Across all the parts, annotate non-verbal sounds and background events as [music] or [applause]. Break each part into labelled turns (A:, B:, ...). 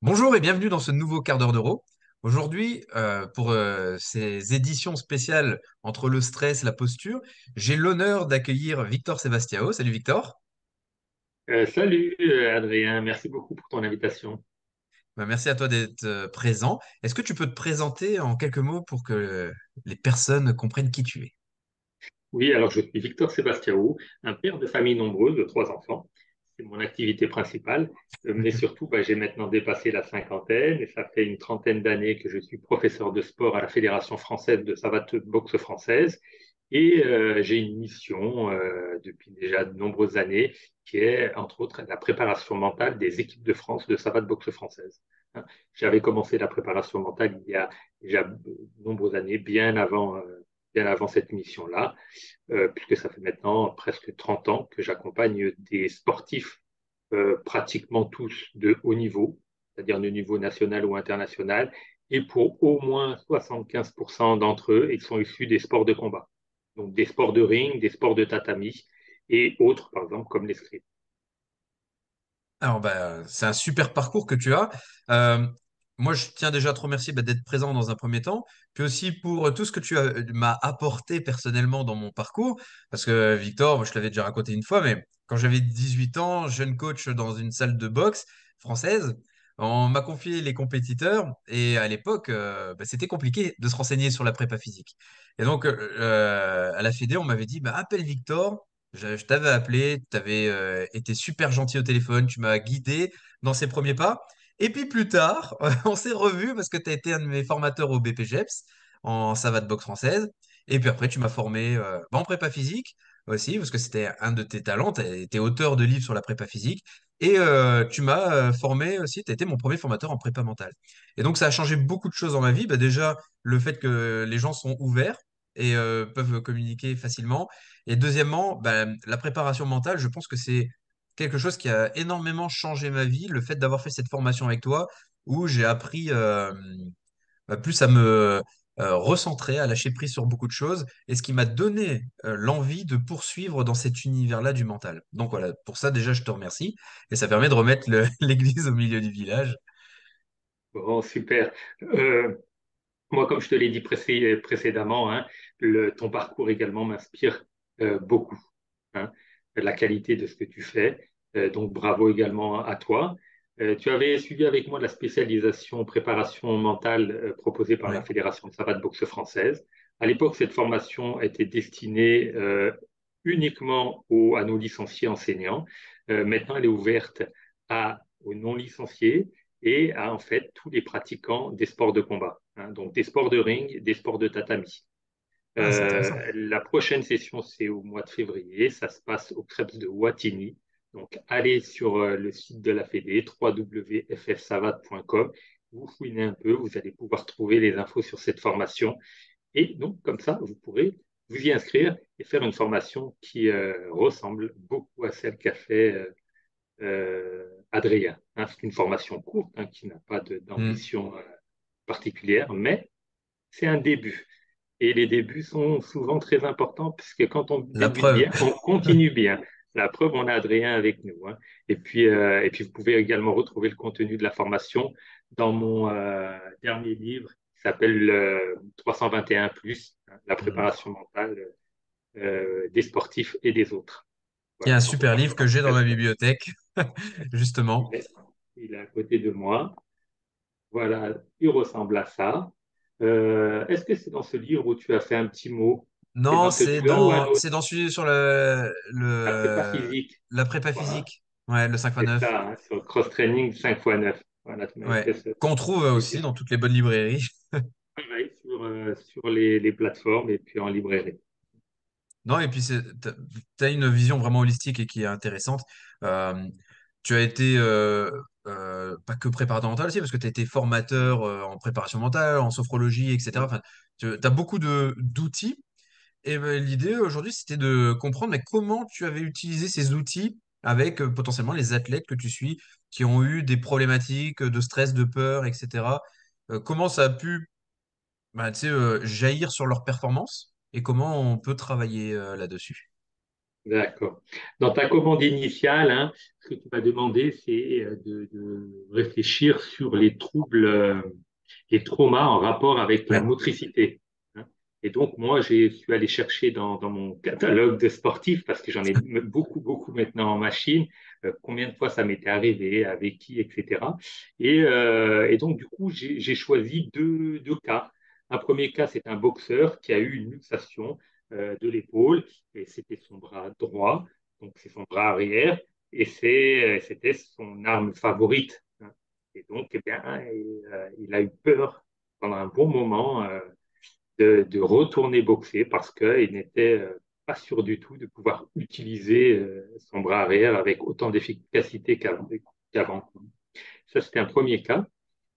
A: Bonjour et bienvenue dans ce nouveau quart d'heure d'euro. Aujourd'hui, euh, pour euh, ces éditions spéciales entre le stress et la posture, j'ai l'honneur d'accueillir Victor Sebastiao. Salut Victor.
B: Euh, salut Adrien, merci beaucoup pour ton invitation.
A: Bah, merci à toi d'être présent. Est-ce que tu peux te présenter en quelques mots pour que les personnes comprennent qui tu es?
B: Oui, alors je suis Victor Sébastiaou, un père de famille nombreuse de trois enfants. C'est mon activité principale, mais [laughs] surtout, bah, j'ai maintenant dépassé la cinquantaine et ça fait une trentaine d'années que je suis professeur de sport à la Fédération française de savate boxe française. Et euh, j'ai une mission euh, depuis déjà de nombreuses années qui est, entre autres, la préparation mentale des équipes de France de savate boxe française. Hein. J'avais commencé la préparation mentale il y a déjà de nombreuses années, bien avant, euh, avant cette mission-là, euh, puisque ça fait maintenant presque 30 ans que j'accompagne des sportifs euh, pratiquement tous de haut niveau, c'est-à-dire de niveau national ou international, et pour au moins 75% d'entre eux, ils sont issus des sports de combat donc des sports de ring, des sports de tatami et autres, par exemple, comme l'escrime.
A: Alors, bah, c'est un super parcours que tu as. Euh, moi, je tiens déjà à te remercier bah, d'être présent dans un premier temps, puis aussi pour tout ce que tu as- m'as apporté personnellement dans mon parcours. Parce que Victor, moi, je l'avais déjà raconté une fois, mais quand j'avais 18 ans, jeune coach dans une salle de boxe française, on m'a confié les compétiteurs et à l'époque, euh, bah, c'était compliqué de se renseigner sur la prépa physique. Et donc, euh, à la Fédé, on m'avait dit, bah, appelle Victor. Je, je t'avais appelé, tu avais été super gentil au téléphone, tu m'as guidé dans ses premiers pas. Et puis plus tard, [laughs] on s'est revus parce que tu as été un de mes formateurs au BPGEPS en savate boxe française. Et puis après, tu m'as formé euh, en prépa physique aussi, parce que c'était un de tes talents. Tu es auteur de livres sur la prépa physique. Et euh, tu m'as euh, formé aussi, tu as été mon premier formateur en prépa mentale. Et donc, ça a changé beaucoup de choses dans ma vie. Bah, déjà, le fait que les gens sont ouverts et peuvent communiquer facilement. Et deuxièmement, bah, la préparation mentale, je pense que c'est quelque chose qui a énormément changé ma vie, le fait d'avoir fait cette formation avec toi, où j'ai appris euh, bah, plus à me euh, recentrer, à lâcher prise sur beaucoup de choses, et ce qui m'a donné euh, l'envie de poursuivre dans cet univers-là du mental. Donc voilà, pour ça déjà, je te remercie, et ça permet de remettre [laughs] l'église au milieu du village.
B: Bon, super. Moi, comme je te l'ai dit précé- précédemment, hein, ton parcours également m'inspire beaucoup. hein, la qualité de ce que tu fais. Euh, donc, bravo également à toi. Euh, tu avais suivi avec moi la spécialisation préparation mentale euh, proposée par la. Fédération de savate boxe française. À l'époque, cette formation était destinée uniquement aux, à nos licenciés enseignants. Maintenant, elle est ouverte à, aux non-licenciés et à en fait tous les pratiquants des sports de combat, hein, donc des sports de ring, des sports de tatami.
A: Ah,
B: Euh, la prochaine session, c'est au mois de février. Ça se passe au Krebs de Wattignies. Donc, allez sur euh, le site de la Fédé, www.ffsavate.com. Vous fouinez un peu, vous allez pouvoir trouver les infos sur cette formation. Et donc, comme ça, vous pourrez vous y inscrire et faire une formation qui euh, ressemble beaucoup à celle qu'a fait euh, euh, Adrien. Hein, c'est une formation courte hein, qui n'a pas d'ambition euh, particulière, mais c'est un début. Et les débuts sont souvent très importants puisque quand on
A: La
B: débute
A: preuve.
B: bien, on continue bien. La preuve, on a Adrien avec nous. hein. Et puis, euh, et puis, vous pouvez également retrouver le contenu de la formation dans mon euh, dernier livre qui s'appelle euh, 321 plus, hein, la
A: Hmm.
B: préparation mentale euh, des sportifs et des autres.
A: Il y a un super livre que j'ai dans ma bibliothèque, [laughs] justement.
B: Il est à côté de moi. Voilà, il ressemble à ça. Euh, est-ce que c'est dans ce livre où tu as fait un petit mot?
A: Non, c'est dans,
B: autre?
A: c'est dans celui sur le,
B: La prépa physique.
A: la prépa
B: Voilà,
A: physique. Ouais, le 5 x
B: c'est
A: 9.
B: ça, hein, sur cross-training 5 x 9. Voilà, tu m'avais
A: Ouais.
B: fait ce
A: Qu'on trouve aussi dans toutes les bonnes librairies. [laughs]
B: travail sur, euh, sur les, les plateformes et puis en librairie.
A: Non, et puis t'as, t'as une vision vraiment holistique et qui est intéressante. Euh, tu as été euh, euh, pas que préparateur mental aussi, parce que tu as été formateur euh, en préparation mentale, en sophrologie, etc. Tu as beaucoup d'outils. Et ben, l'idée aujourd'hui, c'était de comprendre mais comment tu avais utilisé ces outils avec potentiellement les athlètes que tu suis qui ont eu des problématiques de stress, de peur, etc. Comment ça a pu euh, jaillir sur leur performance et comment on peut travailler là-dessus?
B: D'accord. Dans ta commande initiale, hein, ce que tu m'as demandé, c'est euh, de, de réfléchir sur les troubles, euh, les traumas en rapport avec la motricité. hein. Et donc, moi, je suis allé chercher dans, dans mon catalogue de sportifs, parce que j'en ai [laughs] beaucoup, beaucoup maintenant en machine, euh, combien de fois ça m'était arrivé, avec qui, etc. Et, euh, et donc, du coup, j'ai choisi deux, deux cas. Un premier cas, c'est un boxeur qui a eu une luxation de l'épaule et c'était son bras droit, donc c'est son bras arrière, et c'est, c'était son arme favorite. hein. Et donc, eh bien, il, euh, il a eu peur pendant un bon moment euh, de, de retourner boxer parce qu'il n'était euh, pas sûr du tout de pouvoir utiliser euh, son bras arrière avec autant d'efficacité qu'avant. qu'avant. Ça, c'était un premier cas.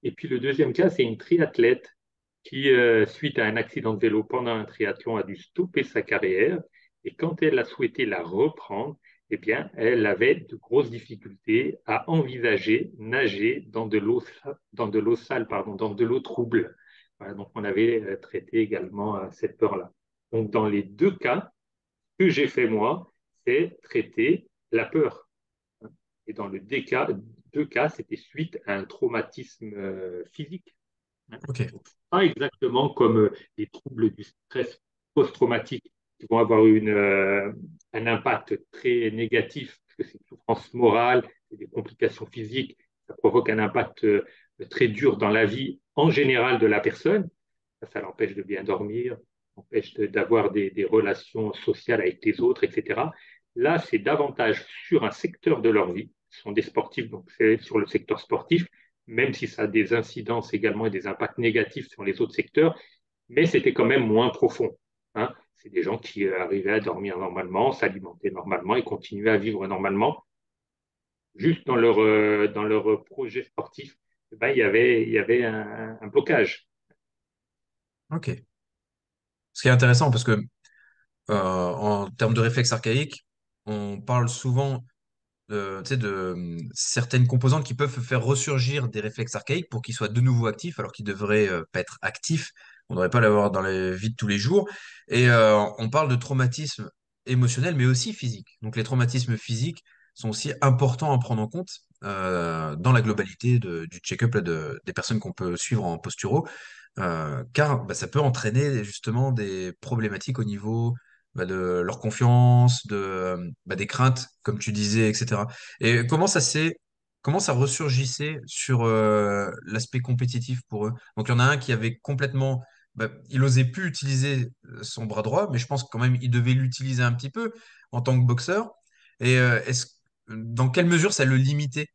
B: Et puis le deuxième cas, c'est une triathlète qui, euh, suite à un accident de vélo pendant un triathlon, a dû stopper sa carrière. Et quand elle a souhaité la reprendre, eh bien, elle avait de grosses difficultés à envisager nager dans de l'eau, dans de l'eau sale, pardon, dans de l'eau trouble. Donc, on avait euh, traité également euh, cette peur-là. Donc, dans les deux cas, ce que j'ai fait moi, c'est traiter la peur. Et dans le deux cas, c'était suite à un traumatisme physique.
A: Ok.
B: Donc, pas exactement comme euh, les troubles du stress post-traumatique qui vont avoir une, euh, un impact très négatif, parce que c'est une souffrance morale, c'est des complications physiques, ça provoque un impact euh, très dur dans la vie en général de la personne. Ça, ça l'empêche de bien dormir, empêche d'avoir des, des relations sociales avec les autres, etc. Là, c'est davantage sur un secteur de leur vie. Ce sont des sportifs, donc c'est sur le secteur sportif même si ça a des incidences également et des impacts négatifs sur les autres secteurs, mais c'était quand même moins profond. hein. C'est des gens qui euh, arrivaient à dormir normalement, s'alimenter normalement et continuer à vivre normalement. Juste dans leur, euh, dans leur projet sportif, eh ben, il y avait, il y avait un, un blocage.
A: Ok. Ce qui est intéressant parce que euh, en termes de réflexes archaïques, on parle souvent de, certaines composantes qui peuvent faire ressurgir des réflexes archaïques pour qu'ils soient de nouveau actifs alors qu'ils devraient euh, pas être actifs. On ne devrait pas l'avoir dans la vie de tous les jours. Et euh, on parle de traumatisme émotionnel, mais aussi physique. Donc les traumatismes physiques sont aussi importants à prendre en compte euh, dans la globalité du check-up des personnes qu'on peut suivre en posturo, car bah, ça peut entraîner justement des problématiques au niveau bah, de leur confiance, de, bah, des craintes, comme tu disais, etc. Et comment ça s'est, comment ça ressurgissait sur euh, l'aspect compétitif pour eux? Donc il y en a un qui avait complètement, bah, il osait plus utiliser euh, son bras droit, mais je pense quand même il devait l'utiliser un petit peu en tant que boxeur. Et euh, est-ce, dans quelle mesure ça le limitait?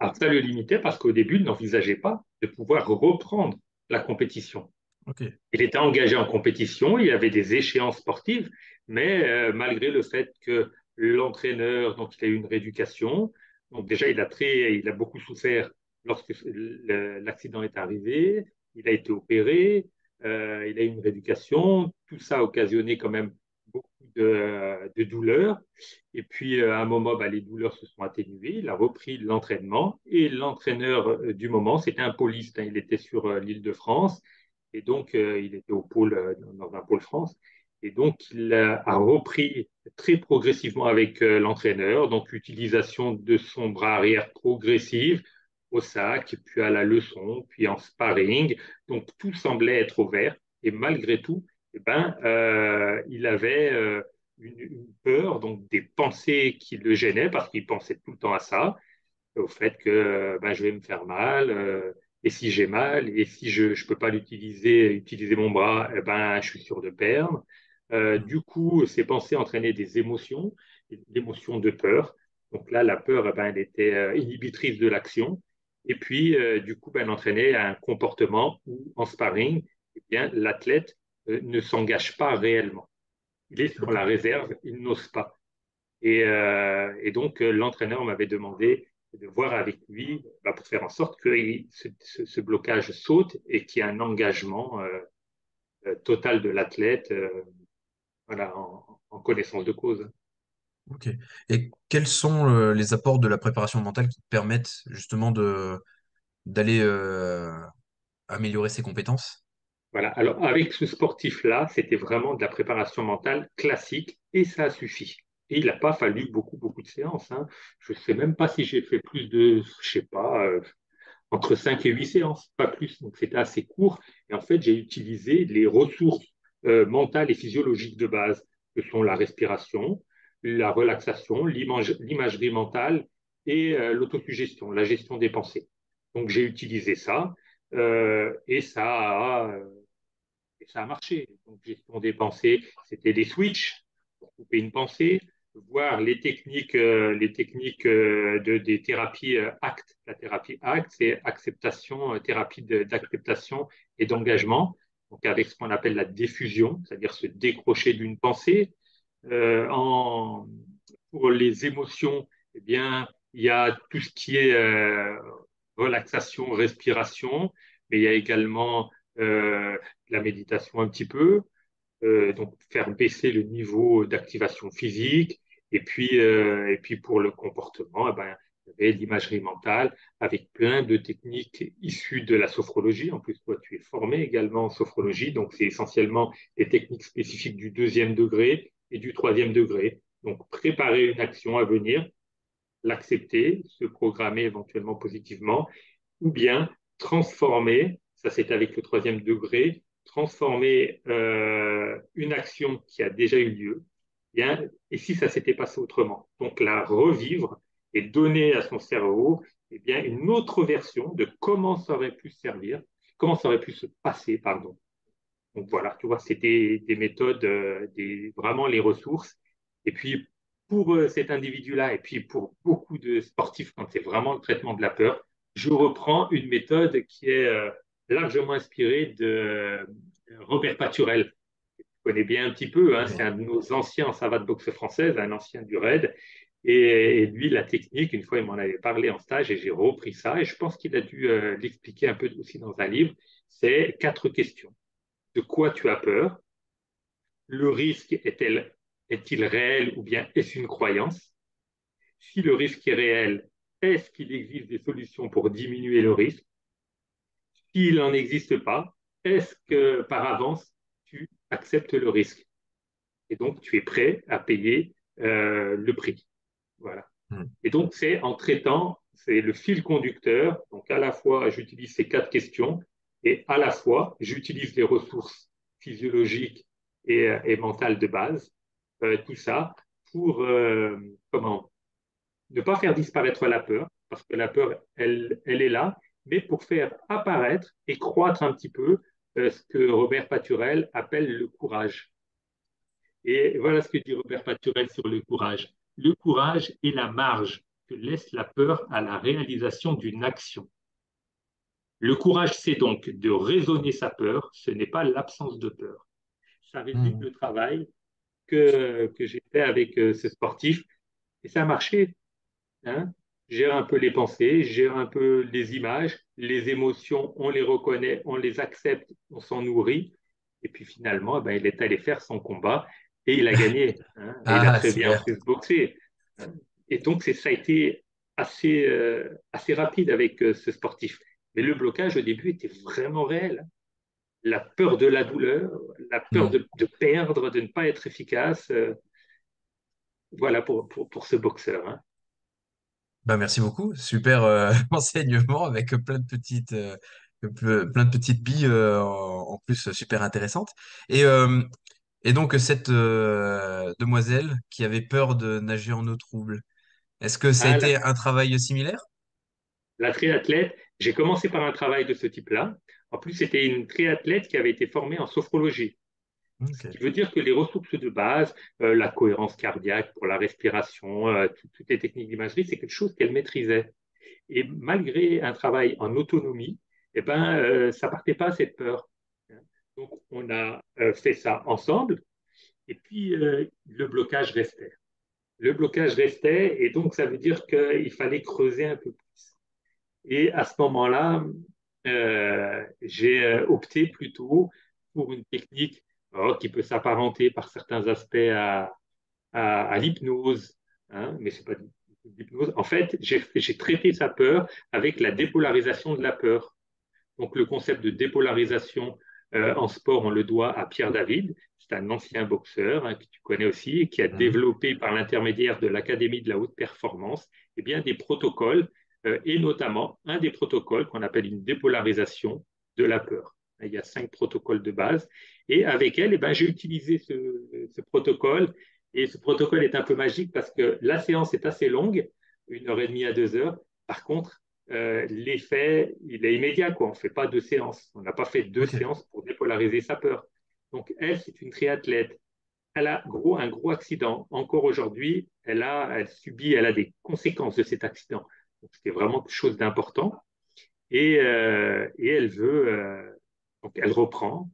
B: Ça le limitait parce qu'au début, il n'envisageait pas de pouvoir reprendre la compétition. Il était engagé en compétition, il avait des échéances sportives, mais euh, malgré le fait que l'entraîneur, donc il a eu une rééducation, donc déjà il a très, il a beaucoup souffert lorsque l'accident est arrivé, il a été opéré, euh, il a eu une rééducation, tout ça a occasionné quand même beaucoup de, douleurs. Et puis euh, à un moment, bah, les douleurs se sont atténuées, il a repris l'entraînement et l'entraîneur du moment, c'était un poliste, hein, il était sur l'île de France. Et donc, euh, il était au pôle, euh, dans un pôle France. Et donc, il a, repris très progressivement avec euh, l'entraîneur. Donc, utilisation de son bras arrière progressive au sac, puis à la leçon, puis en sparring. Donc, tout semblait être ouvert. Et malgré tout, eh ben, il avait une, peur, donc des pensées qui le gênaient parce qu'il pensait tout le temps à ça au fait que ben, je vais me faire mal, et si j'ai mal, et si je ne peux pas l'utiliser, utiliser mon bras, eh ben, je suis sûr de perdre. Euh, du coup, ces pensées entraînaient des émotions, l'émotion de peur. Donc là, la peur, eh ben, elle était euh, inhibitrice de l'action. Et puis, euh, du coup, ben, elle entraînait un comportement où, en sparring, eh bien, l'athlète ne s'engage pas réellement. Il est sur la réserve, il n'ose pas. Et, et donc, l'entraîneur m'avait demandé de voir avec lui bah, pour faire en sorte que il- ce, ce- ce blocage saute et qu'il y ait un engagement euh, euh, total de l'athlète euh, voilà, en, en connaissance de cause.
A: ok. Et quels sont les apports de la préparation mentale qui te permettent justement de d'aller euh, améliorer ses compétences?
B: Voilà. Alors, avec ce sportif-là, c'était vraiment de la préparation mentale classique et ça a suffi. Et il n'a pas fallu beaucoup, beaucoup séances. Hein. Je ne sais même pas si j'ai fait plus de, je sais pas, euh, entre 5 et 8 séances, pas plus. Donc c'était assez court. Et en fait, j'ai utilisé les ressources euh, mentales et physiologiques de base, que sont la respiration, la relaxation, l'imagerie mentale et euh, l'autosuggestion, la gestion des pensées. Donc j'ai utilisé ça et ça a, et ça a marché. Donc gestion des pensées, c'était des switches pour couper une pensée, voir les techniques, euh, les techniques euh, de, des thérapies euh, ACT. La thérapie ACT, c'est acceptation, thérapie d'acceptation et d'engagement, donc avec ce qu'on appelle la diffusion, c'est-à-dire se décrocher d'une pensée. En, pour les émotions, eh bien, il y a tout ce qui est relaxation, respiration, mais il y a également la méditation un petit peu, donc faire baisser le niveau d'activation physique, et puis, euh, et puis pour le comportement, eh ben, il y l'imagerie mentale avec plein de techniques issues de la sophrologie. En plus, toi, tu es formé également en sophrologie, donc c'est essentiellement des techniques spécifiques du deuxième degré et du troisième degré. Donc, préparer une action à venir, l'accepter, se programmer éventuellement positivement, ou bien transformer, ça c'est avec le troisième degré, transformer euh, une action qui a déjà eu lieu, et si ça s'était passé autrement Donc la revivre et donner à son cerveau eh bien, une autre version de comment ça aurait pu servir, comment ça aurait pu se passer, pardon. Donc voilà, tu vois, c'était des méthodes, euh, vraiment les ressources. Et puis pour euh, cet individu-là, et puis pour beaucoup de sportifs, quand c'est vraiment le traitement de la peur, je reprends une méthode qui est euh, largement inspirée de Robert Paturel connais bien un petit peu. Hein, c'est un de nos anciens en savate boxe française, un ancien du RAID. Et, lui, la technique, une fois, il m'en avait parlé en stage et j'ai repris ça. Et je pense qu'il a dû euh, l'expliquer un peu aussi dans un livre. C'est quatre questions. De quoi tu as peur? Le risque est-il est réel ou bien est-ce une croyance? Si le risque est réel, est-ce qu'il existe des solutions pour diminuer le risque? S'il n'en existe pas, est-ce que par avance, tu acceptes le risque. Et donc, tu es prêt à payer euh, le prix. Voilà. Hmm. Et donc, c'est en traitant, c'est le fil conducteur. Donc, à la fois, j'utilise ces quatre questions et à la fois, j'utilise les ressources physiologiques et, euh, et mentales de base, euh, tout ça pour, comment, ne pas faire disparaître la peur, parce que la peur, elle, elle est là, mais pour faire apparaître et croître un petit peu ce que Robert Paturel appelle le courage. Et voilà ce que dit Robert Paturel sur le courage. Le courage est la marge que laisse la peur à la réalisation d'une action. Le courage, c'est donc de raisonner sa peur, ce n'est pas l'absence de peur. Ça résume mmh. le travail que, que j'ai fait avec euh, ce sportif et ça a marché. Hein gère un peu les pensées, gère un peu les images, les émotions, on les reconnaît, on les accepte, on s'en nourrit. Et puis finalement, ben, il est allé faire son combat et il a [laughs] gagné. Hein. il a ah, très bien fait se boxer. Et donc, ça a été assez, euh, assez rapide avec euh, ce sportif. Mais le blocage au début était vraiment réel. La peur de la douleur, la peur de, perdre, de ne pas être efficace. Euh, voilà pour, pour, pour ce boxeur. Hein.
A: Bah, merci beaucoup. Super euh, [laughs] enseignement avec plein de petites, euh, plein de petites billes euh, en, en plus super intéressantes. Et, euh, et donc, cette euh, demoiselle qui avait peur de nager en eau trouble, est-ce que ça a
B: Ah,
A: été un travail similaire?
B: la triathlète, j'ai commencé par un travail de ce type-là. En plus, c'était une triathlète qui avait été formée en sophrologie. Ce qui veut dire que les ressources de base, euh, la cohérence cardiaque pour la respiration, euh, tout- toutes les techniques d'imagerie, c'est quelque chose qu'elle maîtrisait. Et malgré un travail en autonomie, eh ben, euh, ça partait pas cette peur. Donc, on a fait ça ensemble, et puis le blocage restait. Le blocage restait, et donc ça veut dire qu'il fallait creuser un peu plus. Et à ce moment-là, j'ai opté plutôt pour une technique oh, qui peut s'apparenter par certains aspects à, à, à l'hypnose, hein, mais c'est pas l'hypnose. En fait, j'ai traité sa peur avec la dépolarisation de la peur. Donc le concept de dépolarisation euh, en sport, on le doit à Pierre David. c'est un ancien boxeur hein, que tu connais aussi qui a développé par l'intermédiaire de l'Académie de la haute performance eh bien, des protocoles euh, et notamment un des protocoles qu'on appelle une dépolarisation de la peur. Il y a cinq protocoles de base et avec elle, eh ben, j'ai utilisé ce, protocole et ce protocole est un peu magique parce que la séance est assez longue, une heure et demie à deux heures. Par contre, euh, l'effet, il est immédiat. Quoi. On ne fait pas deux séances. On n'a pas fait deux séances pour dépolariser sa peur. Donc, elle, c'est une triathlète. Elle a gros, un gros accident. Encore aujourd'hui, elle, a, elle subit, elle a des conséquences de cet accident. C'était vraiment quelque chose d'important. Et, euh, et, elle veut, euh, donc elle reprend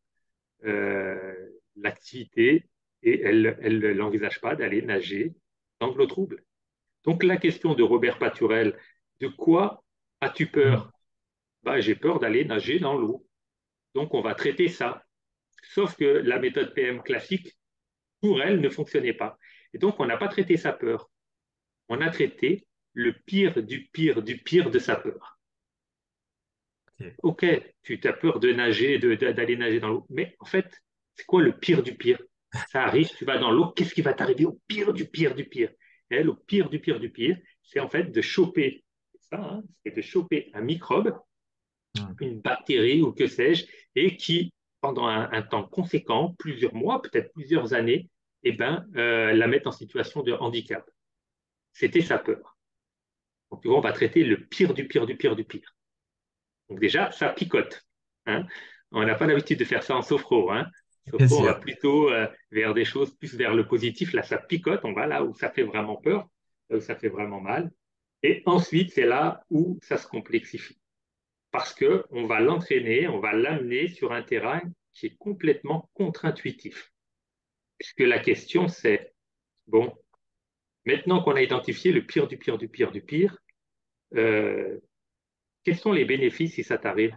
B: l'activité et elle ne l'envisage pas d'aller nager dans l'eau trouble. Donc la question de Robert Paturel, de quoi as-tu peur? Bah, J'ai peur d'aller nager dans l'eau. Donc on va traiter ça. Sauf que la méthode PM classique, pour elle, ne fonctionnait pas. Et donc on n'a pas traité sa peur. On a traité le pire du pire du pire de sa peur. Ok, tu as peur de nager, d'aller nager dans l'eau, mais en fait, c'est quoi le pire du pire? Ça arrive, tu vas dans l'eau, qu'est-ce qui va t'arriver au pire du pire du pire? Elle, au pire du pire du pire, c'est en fait de choper ça, hein, c'est de choper un microbe, une bactérie ou que sais-je, et qui, pendant un, temps conséquent, plusieurs mois, peut-être plusieurs années, eh ben, euh, la mettre en situation de handicap. C'était sa peur. Donc, on va traiter le pire du pire du pire du pire. Donc, déjà, ça picote. Hein. On n'a pas l'habitude de faire ça en sophro. Hein. Sophro, on va plutôt euh, vers des choses plus vers le positif. Là, ça picote. On va là où ça fait vraiment peur, là où ça fait vraiment mal. Et ensuite, c'est là où ça se complexifie. Parce qu'on va l'entraîner, on va l'amener sur un terrain qui est complètement contre-intuitif. Puisque la question, c'est, bon, maintenant qu'on a identifié le pire du pire du pire du pire, euh, quels sont les bénéfices si ça t'arrive?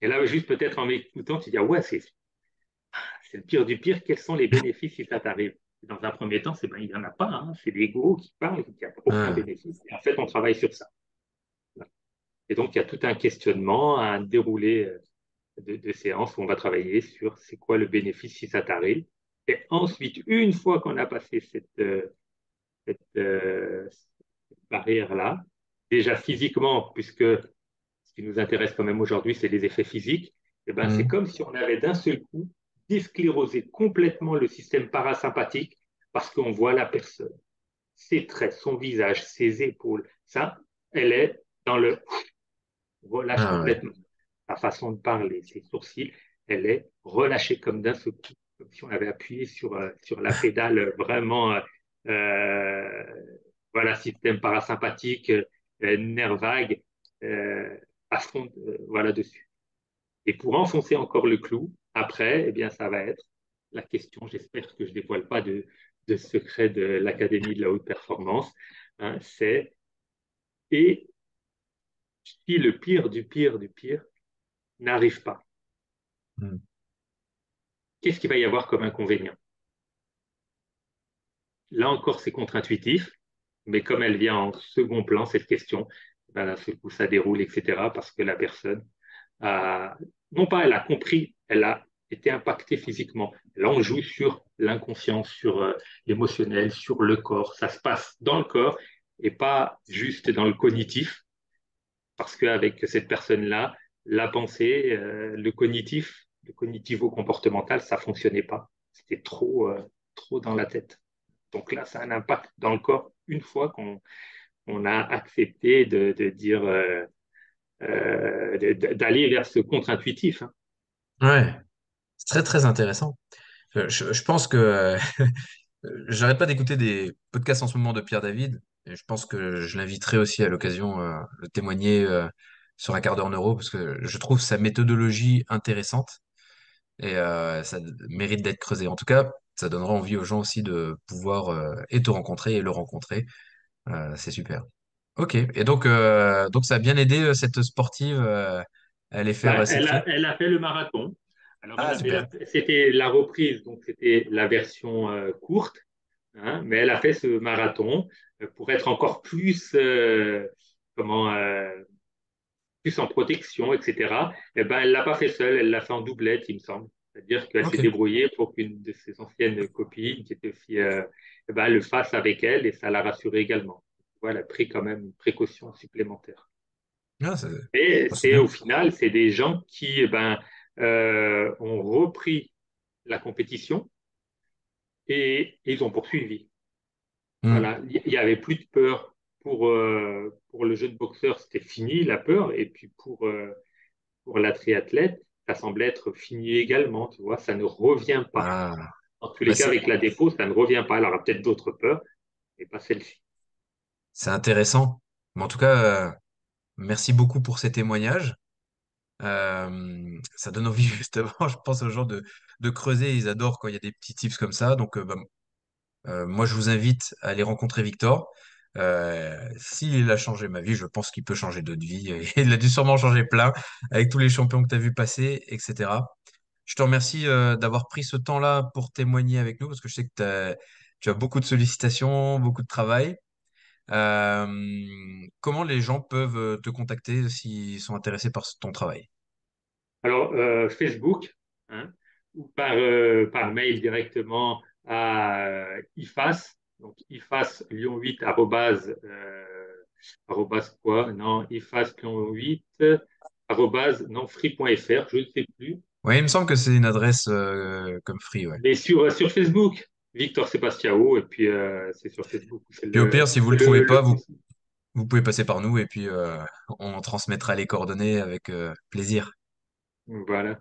B: Et là, juste peut-être en m'écoutant, tu dis, ah ouais, c'est, le pire du pire, quels sont les bénéfices si ça t'arrive? Dans un premier temps, c'est ben, il n'y en a pas, hein. c'est l'ego qui parle, qui a aucun bénéfice. Et en fait, on travaille sur ça. Et donc, il y a tout un questionnement, un déroulé euh, de, de séances où on va travailler sur c'est quoi le bénéfice si ça t'arrive. Et ensuite, une fois qu'on a passé cette, euh, cette, euh, barrière-là, déjà physiquement, puisque ce qui nous intéresse quand même aujourd'hui, c'est les effets physiques, eh ben, c'est mmh. comme si on avait d'un seul coup désclérosé complètement le système parasympathique parce qu'on voit la personne, ses traits, son visage, ses épaules. Ça, elle est dans le [sniffs] relâche ah complètement. Sa façon de parler, ses sourcils, elle est relâchée comme d'un seul coup, comme si on avait appuyé sur, euh, sur la pédale vraiment, euh, euh voilà, système parasympathique, euh, nerf vague euh, à fond euh, voilà, dessus. Et pour enfoncer encore le clou, après, eh bien, ça va être la question, j'espère que je ne dévoile pas de, de secret de l'Académie de la haute performance, hein, c'est et si le pire du pire du pire n'arrive pas, hmm. qu'est-ce qu'il va y avoir comme inconvénient? Là encore, c'est contre-intuitif, mais comme elle vient en second plan, cette question, ben, ce coup, ça déroule, etc., parce que la personne a, non pas elle a compris, elle a été impactée physiquement. Là, on joue sur l'inconscient, sur euh, l'émotionnel, sur le corps. Ça se passe dans le corps et pas juste dans le cognitif, parce qu'avec cette personne-là, la pensée, euh, le cognitif, le cognitivo-comportemental, ça fonctionnait pas. C'était trop, euh, trop dans la tête. Donc là, ça a un impact dans le corps une fois qu'on on a accepté de, dire euh, euh, d'aller vers ce contre-intuitif. Hein.
A: Ouais, c'est très très intéressant. Je, pense que [laughs] j'arrête pas d'écouter des podcasts en ce moment de Pierre David je pense que je l'inviterai aussi à l'occasion euh, de témoigner sur un quart d'heure neuro parce que je trouve sa méthodologie intéressante et ça mérite d'être creusé. En tout cas, ça donnera envie aux gens aussi de pouvoir euh, et te rencontrer et le rencontrer. Euh, c'est super. Ok. Et donc, euh, donc ça a bien aidé cette sportive à aller faire.
B: Bah, elle, a, elle, a, fait le marathon. Ah, c'était la reprise, donc c'était la version courte, hein, mais elle a fait ce marathon pour être encore plus, comment, plus en protection, etc. Et eh ben, elle l'a pas fait seule, elle l'a fait en doublette, il me semble. C'est-à-dire qu'elle s'est débrouillée pour qu'une de ses anciennes copines, qui était aussi, euh, ben, le fasse avec elle et ça l'a rassurée également. Voilà, elle a pris quand même une précaution supplémentaire.
A: Ah,
B: Et
A: c'est
B: au final, c'est des gens qui eh ben, euh, ont repris la compétition et, et ils ont poursuivi.
A: Hmm.
B: Voilà, il n'y avait plus de peur. Pour, euh, pour le jeune boxeur, c'était fini la peur. Et puis pour, pour la triathlète, ça semble être fini également. Tu vois, ça ne revient pas.
A: Ah,
B: En tous
A: bah
B: les cas,
A: c'est
B: avec la dépôt, ça ne revient pas. Elle aura peut-être d'autres peurs, mais pas celle-ci.
A: c'est intéressant. Mais en tout cas, euh, merci beaucoup pour ces témoignages. Euh, ça donne envie [laughs] justement, je pense aux gens de, de creuser. Ils adorent quand il y a des petits tips comme ça. Donc, euh, bah, moi, je vous invite à aller rencontrer Victor. Euh, s'il a changé ma vie, je pense qu'il peut changer d'autres vies. [laughs] Il a dû sûrement changer plein avec tous les champions que tu as vu passer, etc. Je te remercie euh, d'avoir pris ce temps-là pour témoigner avec nous parce que je sais que tu as beaucoup de sollicitations, beaucoup de travail. Euh, comment les gens peuvent te contacter s'ils sont intéressés par ton travail?
B: Alors, Facebook, hein, ou par, par mail directement à IFAS, donc IFAS Lyon 8 arrobase, euh, arrobase quoi? Non, IFAS Lyon 8 arrobase non free.fr, je ne sais plus.
A: Oui, il me semble que c'est une adresse euh, comme free, ouais.
B: Mais sur, sur Facebook, Victor Sebastiao, et puis euh, c'est sur Facebook,
A: Puis au
B: le,
A: pire, si vous le
B: c'est
A: trouvez
B: le,
A: pas,
B: le
A: vous, pouvez passer par nous et puis euh, on transmettra les coordonnées avec euh, plaisir.
B: Voilà.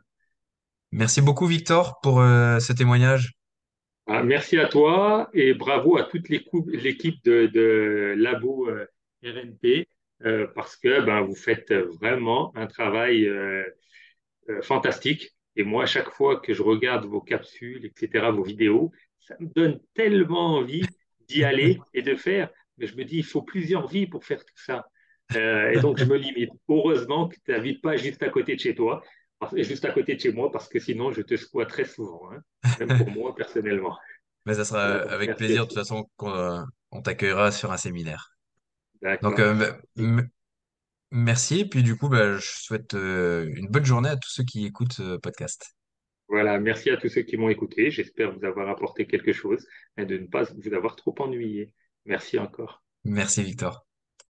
A: Merci beaucoup, Victor, pour euh, ce témoignage.
B: Ah, merci à toi et bravo à toute l'équipe de, Labo euh, RNP euh, parce que ben, vous faites vraiment un travail euh, fantastique. Et moi, à chaque fois que je regarde vos capsules, etc., vos vidéos, ça me donne tellement envie d'y aller et de faire. Mais je me dis, il faut plusieurs vies pour faire tout ça. Et donc, je me limite. Heureusement que tu n'habites pas juste à côté de chez toi, juste à côté de chez moi, parce que sinon, je te squatte très souvent, hein, même pour moi personnellement. [laughs]
A: Mais ça sera avec
B: merci
A: plaisir, de toute façon, qu'on euh, on t'accueillera sur un séminaire. Donc, euh, merci. Et puis, du coup, bah, je souhaite euh, une bonne journée à tous ceux qui écoutent ce podcast.
B: Voilà, merci à tous ceux qui m'ont écouté. J'espère vous avoir apporté quelque chose et de ne pas vous avoir trop ennuyé. Merci encore.
A: Merci, Victor.